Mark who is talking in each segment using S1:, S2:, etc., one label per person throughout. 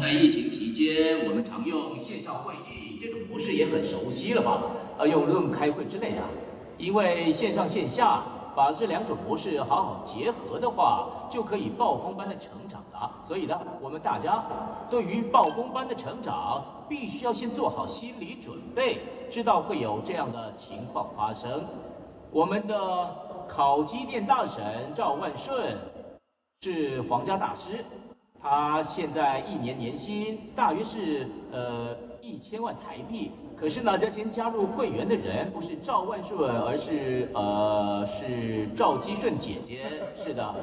S1: 在疫情期间，我们常用线上会议这种模式也很熟悉了吧？呃，用 Zoom 开会之类的。因为线上线下把这两种模式好好结合的话，就可以暴风般的成长了。所以呢，我们大家对于暴风般的成长，必须要先做好心理准备，知道会有这样的情况发生。我们的烤鸡店大神赵万顺是皇家大师。他现在一年年薪大约是呃一千万台币，可是呢，这些加入会员的人不是赵万顺，而是呃是赵基顺姐姐，是的，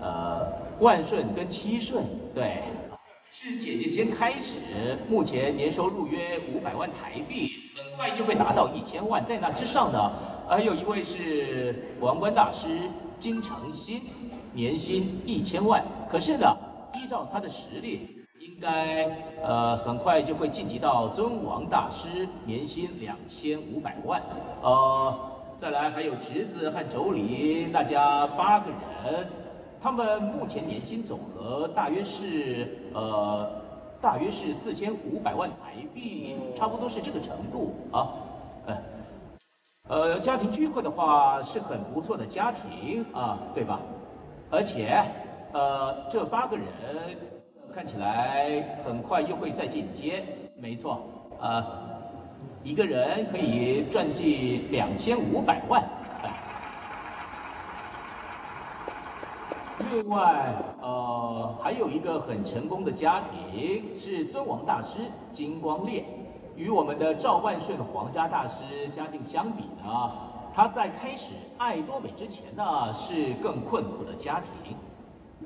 S1: 呃万顺跟七顺，对，是姐姐先开始，目前年收入约五百万台币，很快就会达到一千万，在那之上呢，还有一位是王冠大师金成新，年薪一千万，可是呢。依照他的实力，应该呃很快就会晋级到尊王大师，年薪两千五百万。呃，再来还有侄子和妯娌，那家八个人，他们目前年薪总和大约是呃大约是四千五百万台币，差不多是这个程度啊。呃，呃，家庭聚会的话是很不错的家庭啊，对吧？而且。呃，这八个人看起来很快又会再进阶，没错，呃，一个人可以赚进两千五百万。另外，呃，还有一个很成功的家庭是尊王大师金光烈，与我们的赵万顺皇家大师家境相比呢，他在开始爱多美之前呢，是更困苦的家庭。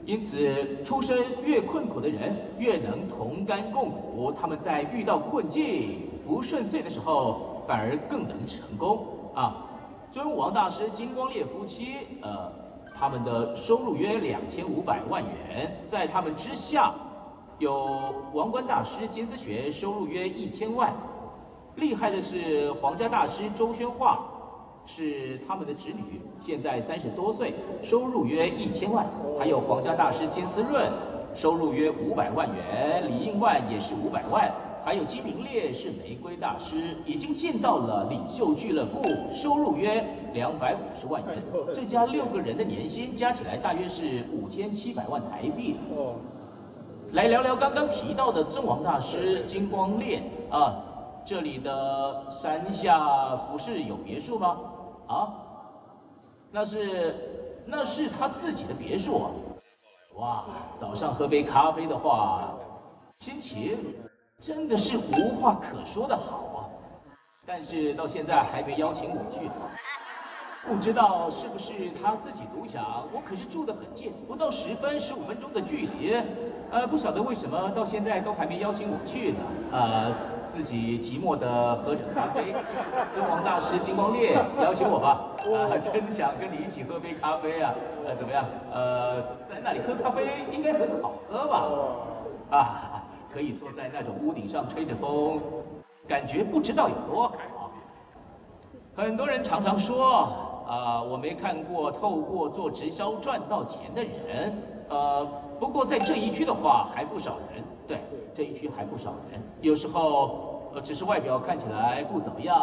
S1: 因此，出身越困苦的人越能同甘共苦。他们在遇到困境不顺遂的时候，反而更能成功啊！尊王大师金光烈夫妻，呃，他们的收入约两千五百万元，在他们之下，有王冠大师金丝学，收入约一千万。厉害的是皇家大师周宣化。是他们的侄女，现在三十多岁，收入约一千万。还有皇家大师金思润，收入约五百万元。李应万也是五百万。还有金明烈是玫瑰大师，已经进到了领袖俱乐部，收入约两百五十万元。这家六个人的年薪加起来大约是五千七百万台币。来聊聊刚刚提到的尊王大师金光烈啊。这里的山下不是有别墅吗？啊，那是那是他自己的别墅啊。哇，早上喝杯咖啡的话，心情真的是无话可说的好啊。但是到现在还没邀请我去，不知道是不是他自己独享。我可是住得很近，不到十分十五分钟的距离。呃，不晓得为什么到现在都还没邀请我去呢？呃。自己寂寞的喝着咖啡，尊王大师金光烈邀请我吧，啊，真想跟你一起喝杯咖啡啊，呃，怎么样？呃，在那里喝咖啡应该很好喝吧？啊，可以坐在那种屋顶上吹着风，感觉不知道有多好。很多人常常说，啊，我没看过透过做直销赚到钱的人，呃，不过在这一区的话还不少人。对，这一区还不少人，有时候呃只是外表看起来不怎么样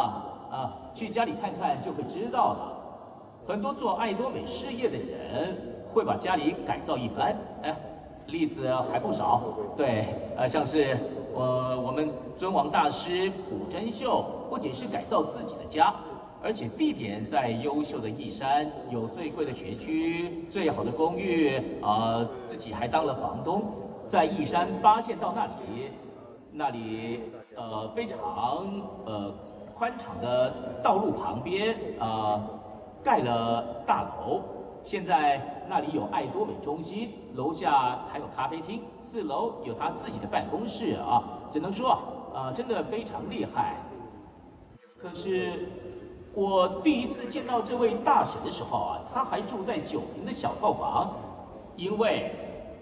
S1: 啊，去家里看看就会知道了。很多做爱多美事业的人会把家里改造一番，哎，例子还不少。对，呃，像是呃我们尊王大师古真秀，不仅是改造自己的家，而且地点在优秀的义山，有最贵的学区、最好的公寓，啊、呃，自己还当了房东。在义山八线道那里，那里呃非常呃宽敞的道路旁边啊、呃、盖了大楼，现在那里有爱多美中心，楼下还有咖啡厅，四楼有他自己的办公室啊，只能说啊、呃、真的非常厉害。可是我第一次见到这位大婶的时候啊，她还住在九坪的小套房，因为。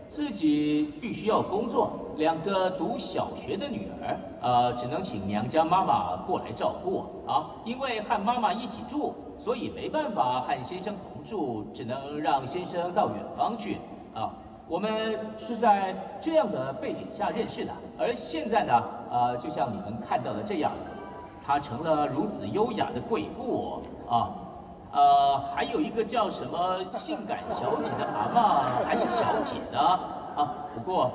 S1: 自己必须要工作，两个读小学的女儿，呃，只能请娘家妈妈过来照顾啊。因为和妈妈一起住，所以没办法和先生同住，只能让先生到远方去啊。我们是在这样的背景下认识的，而现在呢，呃，就像你们看到的这样，她成了如此优雅的贵妇啊，呃，还有一个叫什么性感小姐的阿嬷，还是小姐的啊。不过，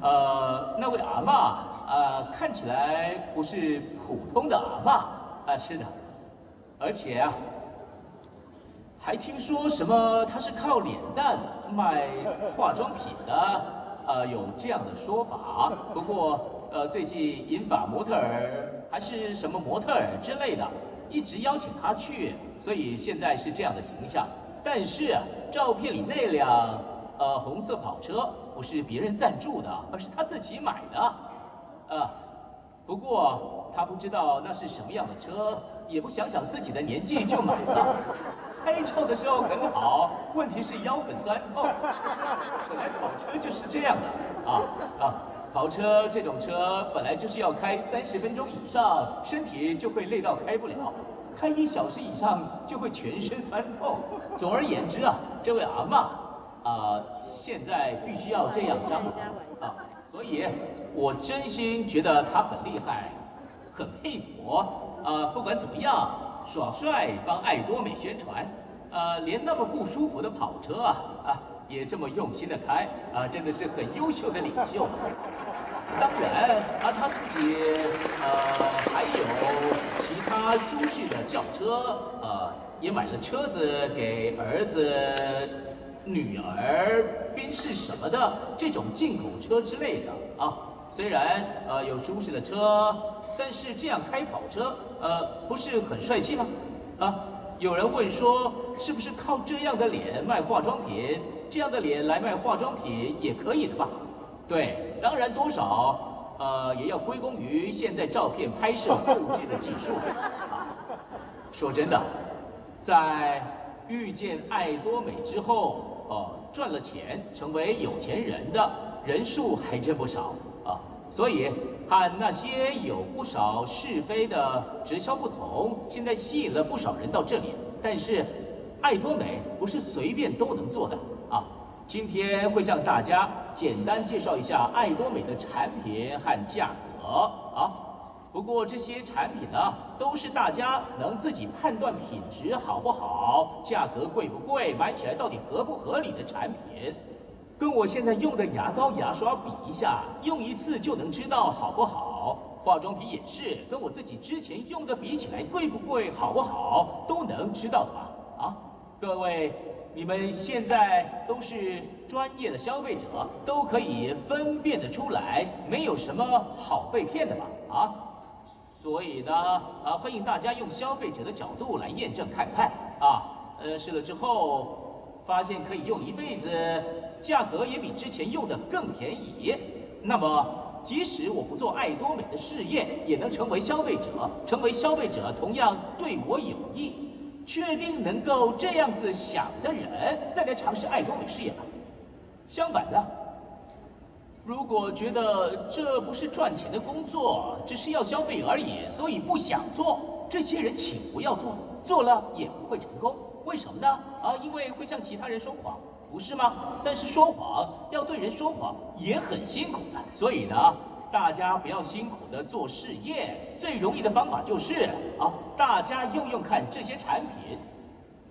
S1: 呃，那位阿嬷啊，呃，看起来不是普通的阿嬷啊，是的，而且啊。还听说什么她是靠脸蛋卖化妆品的，呃，有这样的说法。不过，呃，最近银发模特儿还是什么模特儿之类的，一直邀请他去，所以现在是这样的形象。但是，照片里那辆呃红色跑车不是别人赞助的，而是他自己买的，呃，不过他不知道那是什么样的车，也不想想自己的年纪就买了。拍照的时候很好，问题是腰很酸痛。本来跑车就是这样的啊啊！跑车这种车本来就是要开三十分钟以上，身体就会累到开不了；开一小时以上就会全身酸痛。总而言之啊，这位阿嬷啊，现在必须要这样张罗啊，所以我真心觉得他很厉害，很佩服我啊。不管怎么样。爽帅帮爱多美宣传，呃，连那么不舒服的跑车啊啊，也这么用心的开啊，真的是很优秀的领袖。当然啊，他自己呃还有其他舒适的轿车，呃，也买了车子给儿子、女儿、宾士什么的这种进口车之类的啊。虽然呃有舒适的车。但是这样开跑车，呃，不是很帅气吗？啊，有人问说，是不是靠这样的脸卖化妆品？这样的脸来卖化妆品也可以的吧？对，当然多少，呃，也要归功于现在照片拍摄后制的技术。啊，说真的，在遇见爱多美之后，呃，赚了钱，成为有钱人的人数还真不少啊。所以和那些有不少是非的直销不同，现在吸引了不少人到这里。但是，爱多美不是随便都能做的啊！今天会向大家简单介绍一下爱多美的产品和价格啊。不过这些产品呢，都是大家能自己判断品质好不好、价格贵不贵、买起来到底合不合理的产品。跟我现在用的牙膏、牙刷比一下，用一次就能知道好不好。化妆品也是，跟我自己之前用的比起来，贵不贵、好不好，都能知道的吧？啊，各位，你们现在都是专业的消费者，都可以分辨得出来，没有什么好被骗的吧？啊，所以呢，啊，欢迎大家用消费者的角度来验证看看啊，呃，试了之后发现可以用一辈子。价格也比之前用的更便宜，那么即使我不做爱多美的事业，也能成为消费者。成为消费者同样对我有益。确定能够这样子想的人，再来尝试爱多美事业吧。相反的，如果觉得这不是赚钱的工作，只是要消费而已，所以不想做，这些人请不要做，做了也不会成功。为什么呢？啊，因为会向其他人说谎。不是吗？但是说谎要对人说谎也很辛苦的，所以呢，大家不要辛苦的做试验，最容易的方法就是啊，大家用用看这些产品，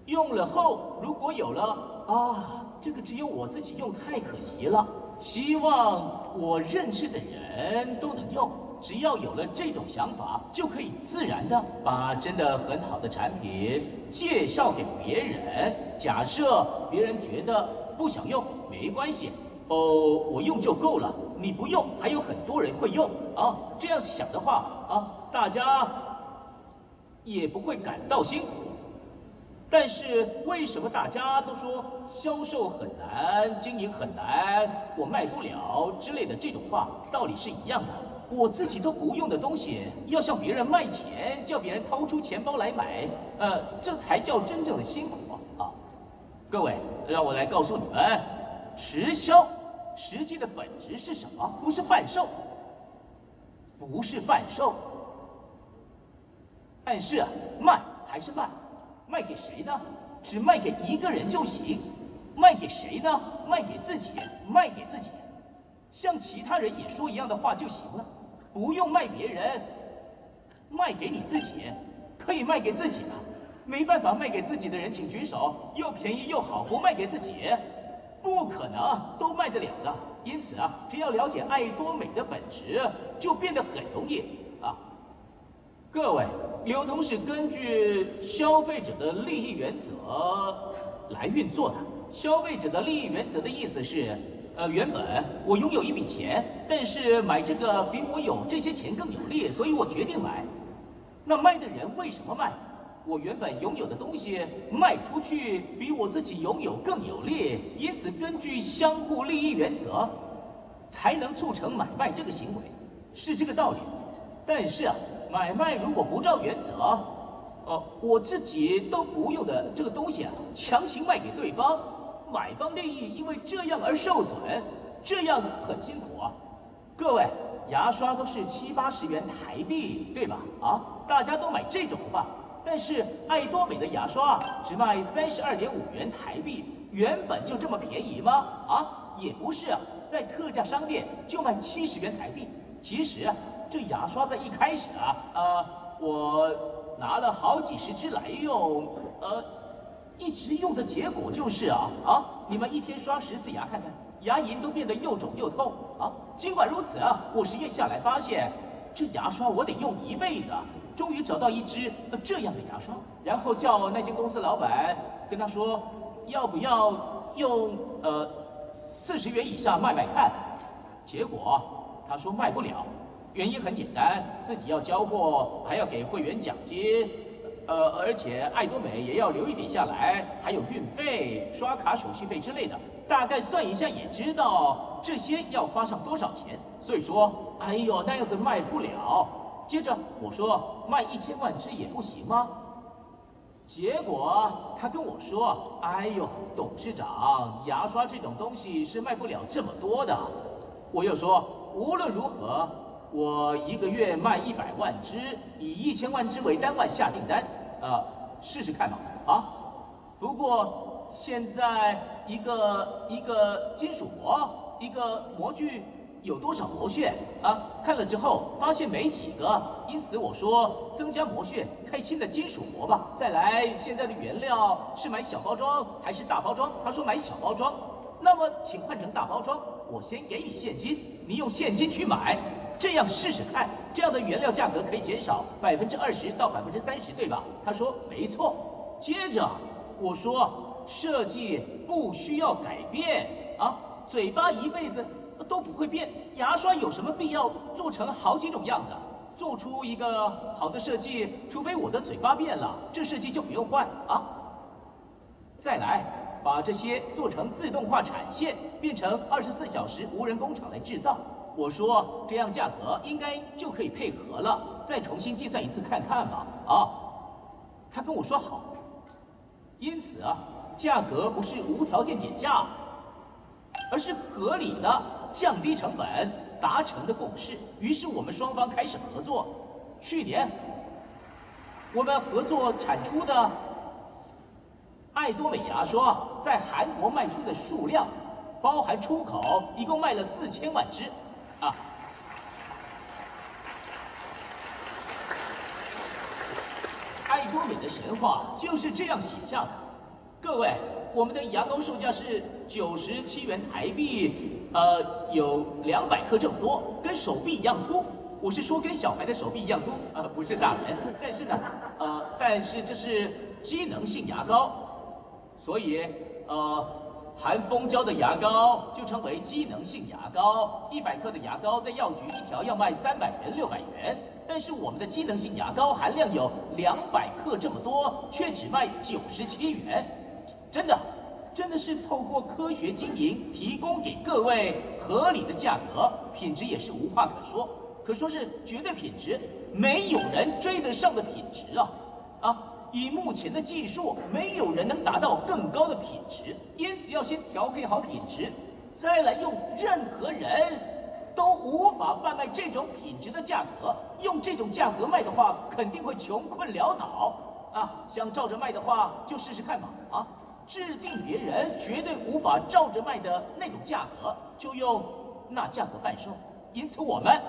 S1: 用了后如果有了啊，这个只有我自己用太可惜了，希望我认识的人都能用。只要有了这种想法，就可以自然的把真的很好的产品介绍给别人。假设别人觉得不想用，没关系，哦，我用就够了。你不用，还有很多人会用啊。这样想的话啊，大家也不会感到辛苦。但是为什么大家都说销售很难，经营很难，我卖不了之类的这种话，道理是一样的。我自己都不用的东西，要向别人卖钱，叫别人掏出钱包来买，呃，这才叫真正的辛苦啊！各位，让我来告诉你们，直销实际的本质是什么？不是贩售，不是贩售，但是，卖还是卖，卖给谁呢？只卖给一个人就行，卖给谁呢？卖给自己，卖给自己，像其他人也说一样的话就行了，不用卖别人，卖给你自己，可以卖给自己吗？没办法卖给自己的人请举手，又便宜又好，不卖给自己，不可能都卖得了的。因此啊，只要了解爱多美的本质，就变得很容易啊。各位，流通是根据消费者的利益原则来运作的。消费者的利益原则的意思是，呃，原本我拥有一笔钱，但是买这个比我有这些钱更有利，所以我决定买。那卖的人为什么卖？我原本拥有的东西卖出去比我自己拥有更有利，因此根据相互利益原则，才能促成买卖这个行为，是这个道理。但是啊，买卖如果不照原则，呃，我自己都不用的这个东西啊，强行卖给对方，买方利益因为这样而受损，这样很辛苦啊。各位，牙刷都是七八十元台币，对吧？啊，大家都买这种吧。但是爱多美的牙刷只卖三十二点五元台币，原本就这么便宜吗？啊，也不是啊，在特价商店就卖七十元台币。其实啊，这牙刷在一开始啊，呃，我拿了好几十支来用，呃，一直用的结果就是啊啊，你们一天刷十次牙看看，牙龈都变得又肿又痛啊。尽管如此啊，我实验下来发现，这牙刷我得用一辈子。终于找到一支这样的牙刷，然后叫那间公司老板跟他说，要不要用呃四十元以下卖卖看？结果他说卖不了，原因很简单，自己要交货，还要给会员奖金，呃，而且爱多美也要留一点下来，还有运费、刷卡手续费之类的，大概算一下也知道这些要花上多少钱。所以说，哎呦，那样子卖不了。接着我说卖一千万只也不行吗？结果他跟我说：“哎呦，董事长，牙刷这种东西是卖不了这么多的。”我又说：“无论如何，我一个月卖一百万只，以一千万支为单位下订单，呃，试试看嘛。”啊，不过现在一个一个金属模，一个模具。有多少模屑啊？看了之后发现没几个，因此我说增加模屑，开新的金属模吧。再来，现在的原料是买小包装还是大包装？他说买小包装，那么请换成大包装，我先给你现金，你用现金去买，这样试试看，这样的原料价格可以减少百分之二十到百分之三十，对吧？他说没错。接着我说设计不需要改变啊，嘴巴一辈子。都不会变，牙刷有什么必要做成好几种样子？做出一个好的设计，除非我的嘴巴变了，这设计就不用换啊。再来，把这些做成自动化产线，变成二十四小时无人工厂来制造。我说这样价格应该就可以配合了，再重新计算一次看看吧。啊，他跟我说好。因此啊，价格不是无条件减价，而是合理的。降低成本达成的共识，于是我们双方开始合作。去年，我们合作产出的爱多美牙刷在韩国卖出的数量，包含出口，一共卖了四千万支。啊，爱多美的神话就是这样写下的。各位，我们的牙膏售价是九十七元台币。呃，有两百克这么多，跟手臂一样粗。我是说跟小孩的手臂一样粗，呃，不是大人。但是呢，呃，但是这是机能性牙膏，所以呃，含蜂胶的牙膏就称为机能性牙膏。一百克的牙膏在药局一条要卖三百元、六百元，但是我们的机能性牙膏含量有两百克这么多，却只卖九十七元，真的。真的是透过科学经营，提供给各位合理的价格，品质也是无话可说，可说是绝对品质，没有人追得上的品质啊！啊，以目前的技术，没有人能达到更高的品质，因此要先调配好品质，再来用任何人都无法贩卖这种品质的价格，用这种价格卖的话，肯定会穷困潦倒啊！想照着卖的话，就试试看吧！啊！制定别人绝对无法照着卖的那种价格，就用那价格贩售。因此，我们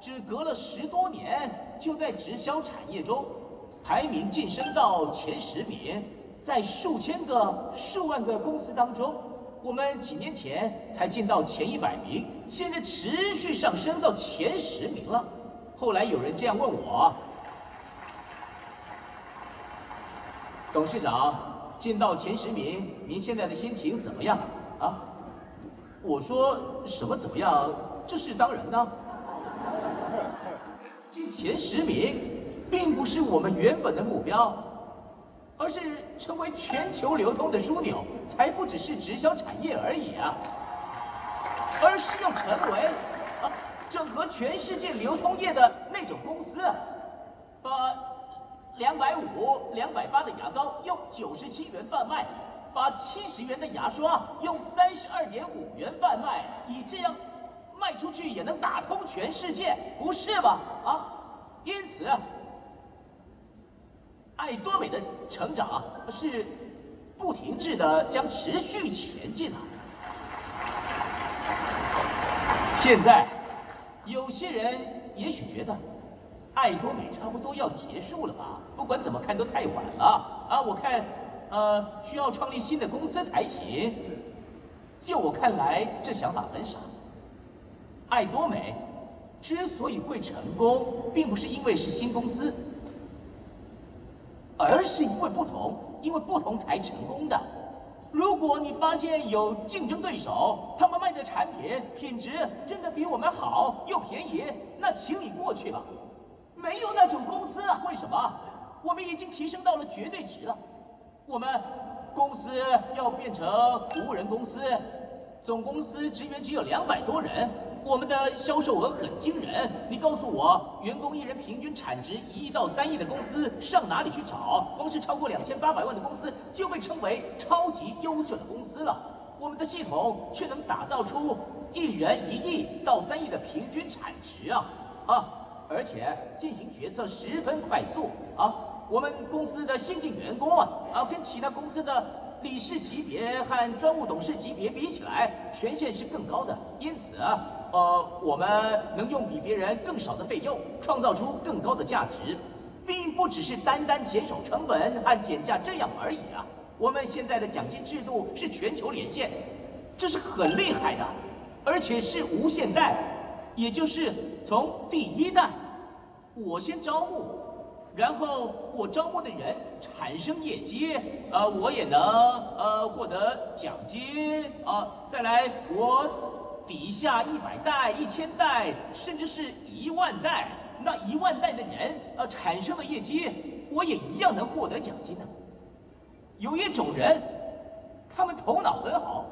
S1: 只隔了十多年，就在直销产业中排名晋升到前十名。在数千个、数万个公司当中，我们几年前才进到前一百名，现在持续上升到前十名了。后来有人这样问我：“董事长，进到前十名，您现在的心情怎么样？”啊，我说什么怎么样？这是当然的。进前十名，并不是我们原本的目标。而是成为全球流通的枢纽，才不只是直销产业而已啊！而是要成为啊整合全世界流通业的那种公司，把两百五、两百八的牙膏用九十七元贩卖，把七十元的牙刷用三十二点五元贩卖，以这样卖出去也能打通全世界，不是吧？啊，因此。爱多美的成长是不停滞的，将持续前进啊！现在有些人也许觉得爱多美差不多要结束了吧？不管怎么看都太晚了啊！我看，呃，需要创立新的公司才行。就我看来，这想法很傻。爱多美之所以会成功，并不是因为是新公司。而是因为不同，因为不同才成功的。如果你发现有竞争对手，他们卖的产品品质真的比我们好又便宜，那请你过去吧。没有那种公司啊？为什么？我们已经提升到了绝对值了。我们公司要变成无人公司，总公司职员只有两百多人。我们的销售额很惊人，你告诉我，员工一人平均产值一亿到三亿的公司上哪里去找？光是超过两千八百万的公司就被称为超级优秀的公司了。我们的系统却能打造出一人一亿到三亿的平均产值啊啊！而且进行决策十分快速啊！我们公司的新进员工啊啊，跟其他公司的。理事级别和专务董事级别比起来，权限是更高的，因此，呃，我们能用比别人更少的费用，创造出更高的价值，并不只是单单减少成本和减价这样而已啊。我们现在的奖金制度是全球连线，这是很厉害的，而且是无限代，也就是从第一代，我先招募。然后我招募的人产生业绩，呃，我也能呃获得奖金啊。再来，我底下一百代、一千代，甚至是一万代，那一万代的人呃产生了业绩，我也一样能获得奖金呢。有一种人，他们头脑很好，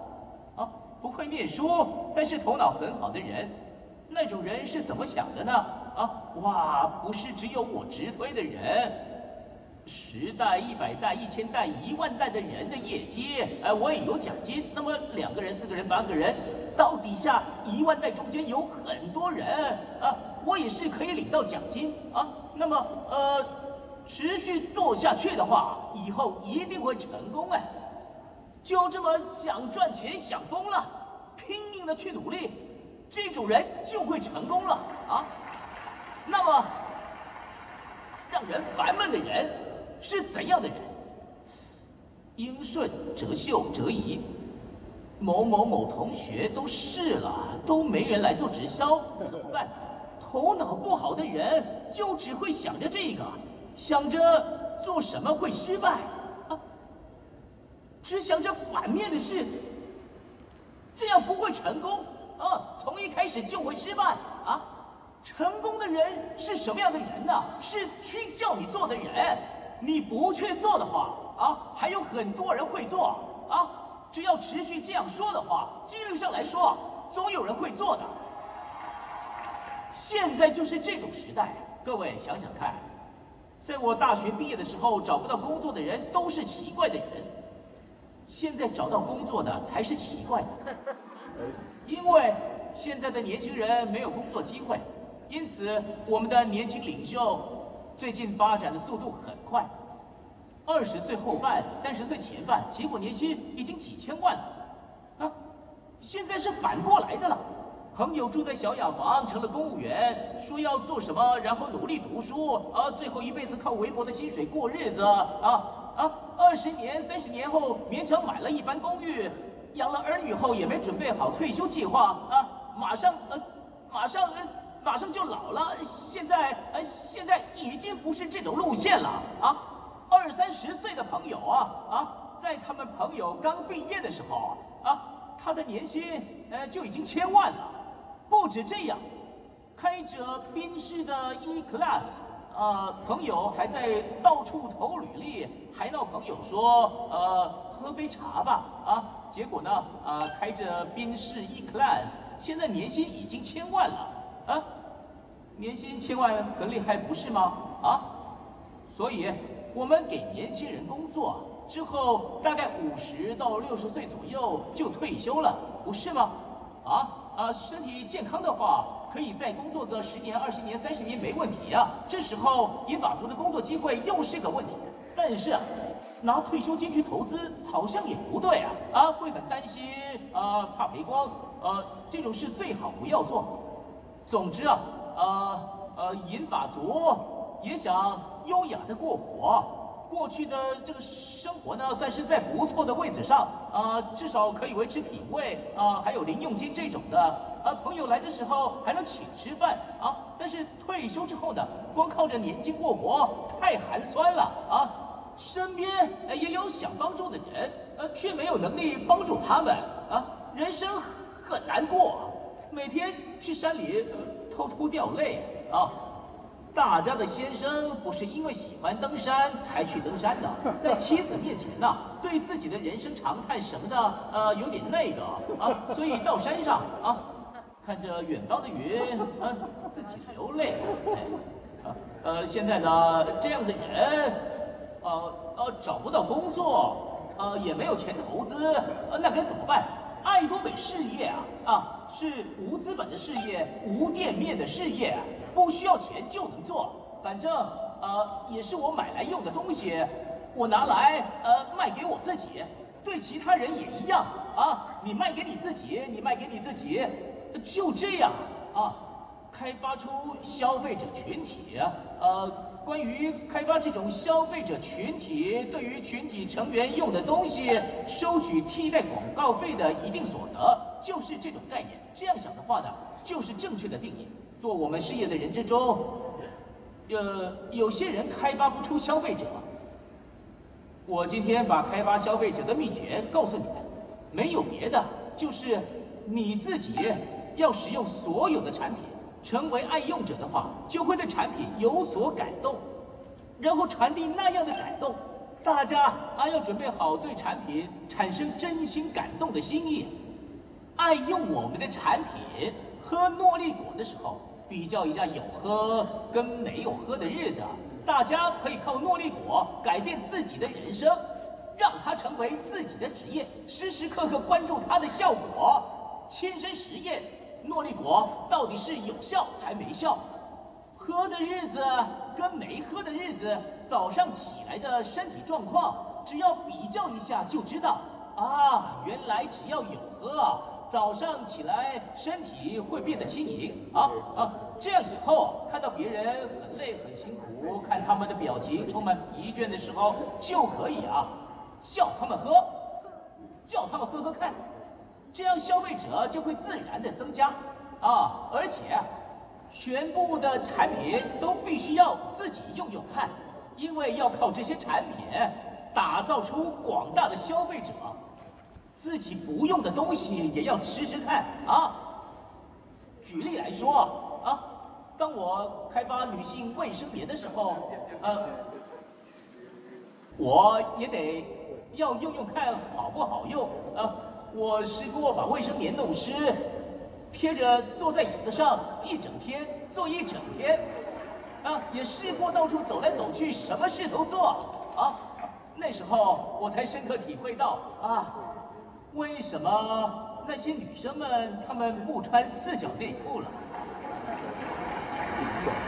S1: 啊，不会念书，但是头脑很好的人，那种人是怎么想的呢？啊，哇，不是只有我直推的人，十代、一百代、一千代、一万代的人的业绩，哎，我也有奖金。那么两个人、四个人、八个人，到底下一万代中间有很多人啊，我也是可以领到奖金啊。那么呃，持续做下去的话，以后一定会成功哎。就这么想赚钱想疯了，拼命的去努力，这种人就会成功了啊。那么，让人烦闷的人是怎样的人？英顺、哲秀、哲怡，某某某同学都试了，都没人来做直销，怎么办？头脑不好的人就只会想着这个，想着做什么会失败啊，只想着反面的事，这样不会成功啊，从一开始就会失败。成功的人是什么样的人呢？是去叫你做的人，你不去做的话，啊，还有很多人会做，啊，只要持续这样说的话，几率上来说，总有人会做的。现在就是这种时代，各位想想看，在我大学毕业的时候，找不到工作的人都是奇怪的人，现在找到工作的才是奇怪的，因为现在的年轻人没有工作机会。因此，我们的年轻领袖最近发展的速度很快，二十岁后半、三十岁前半，结果年薪已经几千万了，啊，现在是反过来的了。朋友住在小雅房，成了公务员，说要做什么，然后努力读书，啊，最后一辈子靠微薄的薪水过日子，啊啊，二十年、三十年后勉强买了一般公寓，养了儿女后也没准备好退休计划，啊，马上呃，马上呃，马上就老了，现在呃，现在已经不是这种路线了，啊，二三十岁的朋友啊啊，在他们朋友刚毕业的时候啊，他的年薪呃就已经千万了。不止这样，开着宾士的 E Class，啊，朋友还在到处投履历，还闹朋友说，呃，喝杯茶吧，啊，结果呢，啊，开着宾士 E Class，现在年薪已经千万了，啊，年薪千万很厉害不是吗？啊，所以，我们给年轻人工作之后，大概五十到六十岁左右就退休了，不是吗？啊？啊，身体健康的话，可以再工作个十年、二十年、三十年没问题啊。这时候银发族的工作机会又是个问题。但是，拿退休金去投资好像也不对啊，啊，会很担心啊，怕赔光，呃，这种事最好不要做。总之啊，呃呃，银发族也想优雅的过活。过去的这个生活呢，算是在不错的位置上，啊、至少可以维持品味，啊、还有零用金这种的，啊、朋友来的时候还能请吃饭，啊，但是退休之后呢，光靠着年金过活太寒酸了，啊，身边也有想帮助的人，呃，却没有能力帮助他们，啊，人生很难过，每天去山里偷偷掉泪，啊。大家的先生不是因为喜欢登山才去登山的，在妻子面前呢、啊，对自己的人生常态什么的，呃，有点那个啊，所以到山上啊，看着远方的云，啊，自己流泪，啊，呃，现在呢，这样的人，呃呃，找不到工作，呃，也没有钱投资，呃，那该怎么办？爱多美事业啊，啊，是无资本的事业，无店面的事业。不需要钱就能做，反正呃也是我买来用的东西，我拿来呃卖给我自己，对其他人也一样啊。你卖给你自己，你卖给你自己，就这样啊。开发出消费者群体，呃，关于开发这种消费者群体对于群体成员用的东西收取替代广告费的一定所得，就是这种概念。这样想的话呢，就是正确的定义。做我们事业的人之中，呃，有些人开发不出消费者。我今天把开发消费者的秘诀告诉你们，没有别的，就是你自己要使用所有的产品，成为爱用者的话，就会对产品有所感动，然后传递那样的感动。大家啊，要准备好对产品产生真心感动的心意，爱用我们的产品。喝诺丽果的时候，比较一下有喝跟没有喝的日子，大家可以靠诺丽果改变自己的人生，让它成为自己的职业，时时刻刻关注它的效果，亲身实验诺丽果到底是有效还没效，喝的日子跟没喝的日子，早上起来的身体状况，只要比较一下就知道。啊，原来只要有喝。早上起来身体会变得轻盈。啊啊，这样以后看到别人很累很辛苦，看他们的表情充满疲倦的时候，就可以啊叫他们喝，叫他们喝喝看，这样消费者就会自然的增加啊，而且全部的产品都必须要自己用用看，因为要靠这些产品打造出广大的消费者。自己不用的东西也要吃吃看啊！举例来说啊，当我开发女性卫生棉的时候，呃，我也得要用用看好不好用啊。我试过把卫生棉弄湿，贴着坐在椅子上一整天，坐一整天，啊，也试过到处走来走去，什么事都做啊。那时候我才深刻体会到啊。为什么那些女生们她们不穿四角内裤了？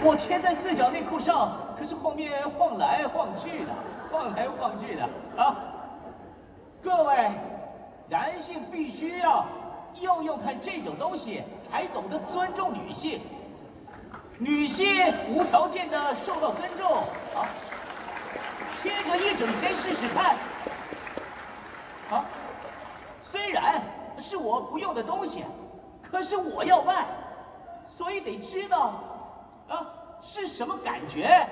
S1: 我贴在四角内裤上，可是后面晃来晃去的，晃来晃去的啊！各位，男性必须要用用看这种东西，才懂得尊重女性。女性无条件的受到尊重啊！贴个一整天试试看啊！虽然是我不用的东西，可是我要卖，所以得知道啊是什么感觉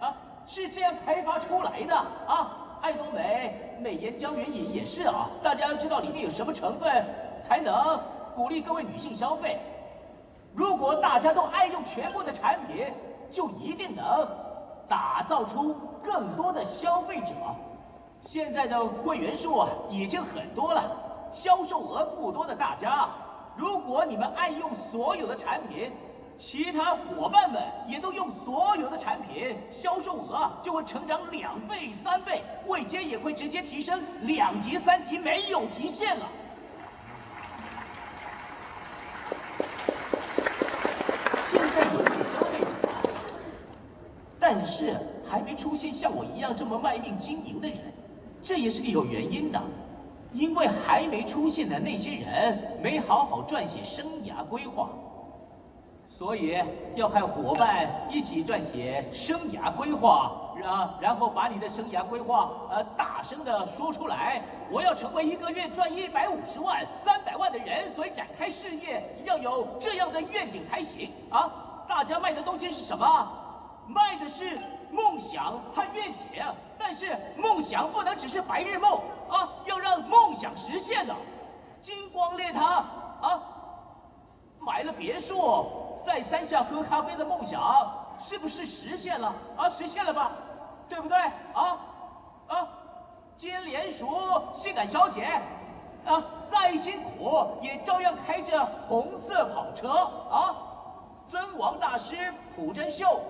S1: 啊，是这样开发出来的啊！爱多美美颜胶原饮也是啊，大家要知道里面有什么成分，才能鼓励各位女性消费。如果大家都爱用全部的产品，就一定能打造出更多的消费者。现在的会员数已经很多了，销售额不多的大家，如果你们爱用所有的产品，其他伙伴们也都用所有的产品，销售额就会成长两倍、三倍，位阶也会直接提升两级、三级，没有极限了。但是还没出现像我一样这么卖命经营的人，这也是个有原因的，因为还没出现的那些人没好好撰写生涯规划，所以要和伙伴一起撰写生涯规划，然然后把你的生涯规划呃大声的说出来。我要成为一个月赚一百五十万、三百万的人，所以展开事业要有这样的愿景才行啊！大家卖的东西是什么？卖的是梦想和愿景，但是梦想不能只是白日梦啊，要让梦想实现的。金光烈他啊，买了别墅，在山下喝咖啡的梦想是不是实现了啊？实现了吧，对不对啊？啊，金莲淑性感小姐啊，再辛苦也照样开着红色跑车啊。尊王大师朴真秀。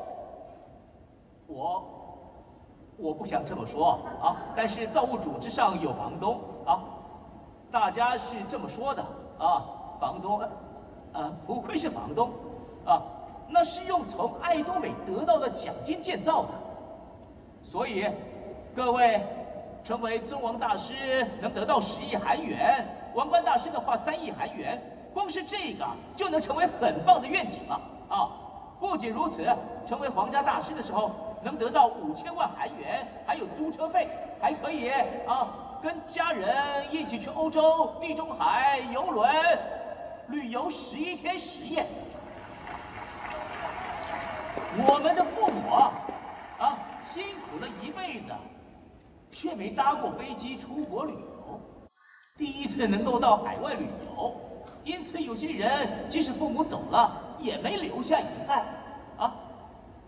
S1: 我我不想这么说啊，但是造物主之上有房东啊，大家是这么说的啊，房东，呃，不愧是房东啊，那是用从爱多美得到的奖金建造的，所以各位成为尊王大师能得到十亿韩元，王冠大师的话三亿韩元，光是这个就能成为很棒的愿景了啊！不仅如此，成为皇家大师的时候。能得到五千万韩元，还有租车费，还可以啊，跟家人一起去欧洲、地中海游轮旅游十一天十夜。我们的父母啊，辛苦了一辈子，却没搭过飞机出国旅游，第一次能够到海外旅游，因此有些人即使父母走了，也没留下遗憾啊。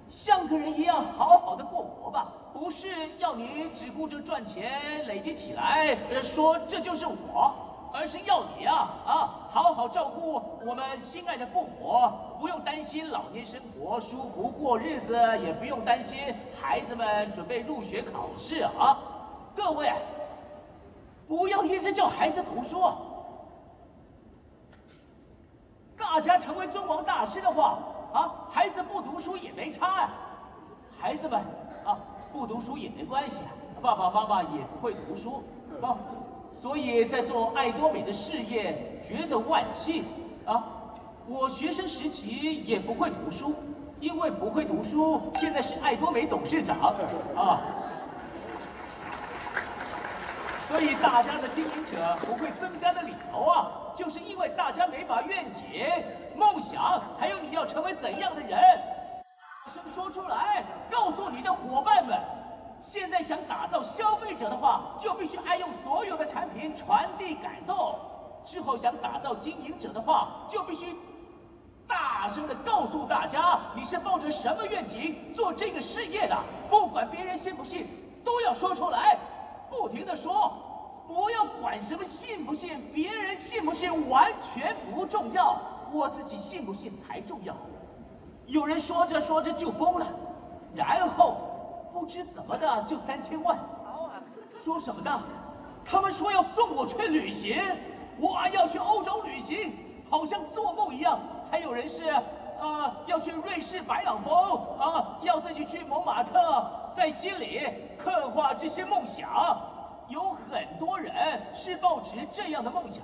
S1: 像个人一样好好的过活吧，不是要你只顾着赚钱累积起来，说这就是我，而是要你啊啊好好照顾我们心爱的父母，不用担心老年生活舒服过日子，也不用担心孩子们准备入学考试啊。各位，不要一直叫孩子读书，大家成为尊王大师的话。啊，孩子不读书也没差呀，孩子们啊，不读书也没关系，爸爸妈妈也不会读书啊，所以在做爱多美的事业觉得万幸啊。我学生时期也不会读书，因为不会读书，现在是爱多美董事长啊。所以大家的经营者不会增加的理由啊，就是因为大家没把愿景、梦想，还有你要成为怎样的人，大声说出来，告诉你的伙伴们。现在想打造消费者的话，就必须爱用所有的产品传递感动。之后想打造经营者的话，就必须大声的告诉大家，你是抱着什么愿景做这个事业的，不管别人信不信，都要说出来。不停的说，不要管什么信不信，别人信不信完全不重要，我自己信不信才重要。有人说着说着就疯了，然后不知怎么的就三千万。说什么呢？他们说要送我去旅行，我要去欧洲旅行，好像做梦一样。还有人是呃，要去瑞士白朗峰，啊、呃，要自己去蒙马特，在心里刻画这些梦想。有很多人是抱持这样的梦想，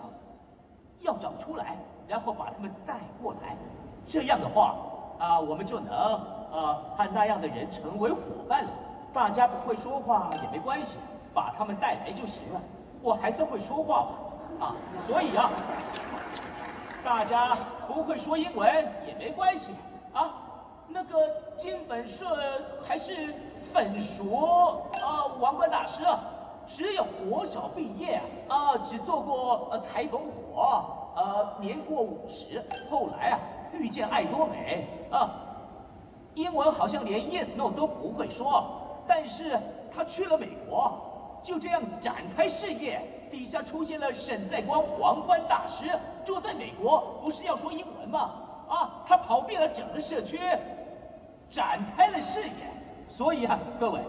S1: 要找出来，然后把他们带过来。这样的话，啊、呃，我们就能，呃，和那样的人成为伙伴了。大家不会说话也没关系，把他们带来就行了。我还算会说话吧，啊，所以啊。大家不会说英文也没关系啊，那个金粉顺还是粉熟啊，王冠大师啊，只有国小毕业啊，只做过呃裁缝活，呃年过五十，后来啊遇见爱多美啊，英文好像连 yes no 都不会说，但是他去了美国。就这样展开事业，底下出现了沈在光王冠大师，住在美国，不是要说英文吗？啊，他跑遍了整个社区，展开了事业。所以啊，各位，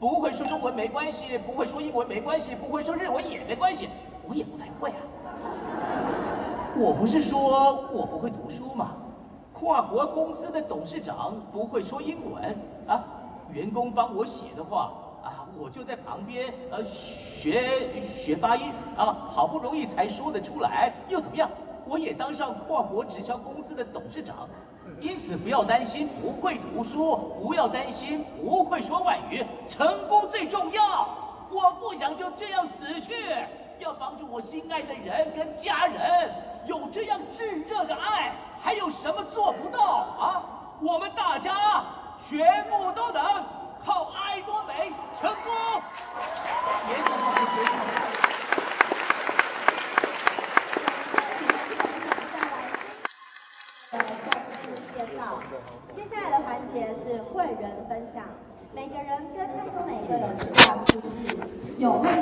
S1: 不会说中文没关系，不会说英文没关系，不会说日文也没关系，我也不太会啊。我不是说我不会读书吗？跨国公司的董事长不会说英文啊，员工帮我写的话啊。我就在旁边，呃，学学发音啊，好不容易才说得出来，又怎么样？我也当上跨国直销公司的董事长，因此不要担心不会读书，不要担心不会说外语，成功最重要。我不想就这样死去，要帮助我心爱的人跟家人，有这样炙热的爱，还有什么做不到啊？我们大家全部都能。靠爱多美成功！也请我们学校。
S2: 再次介绍，接下来的环节是会员分享，每个人跟爱多美都有一段故事，有。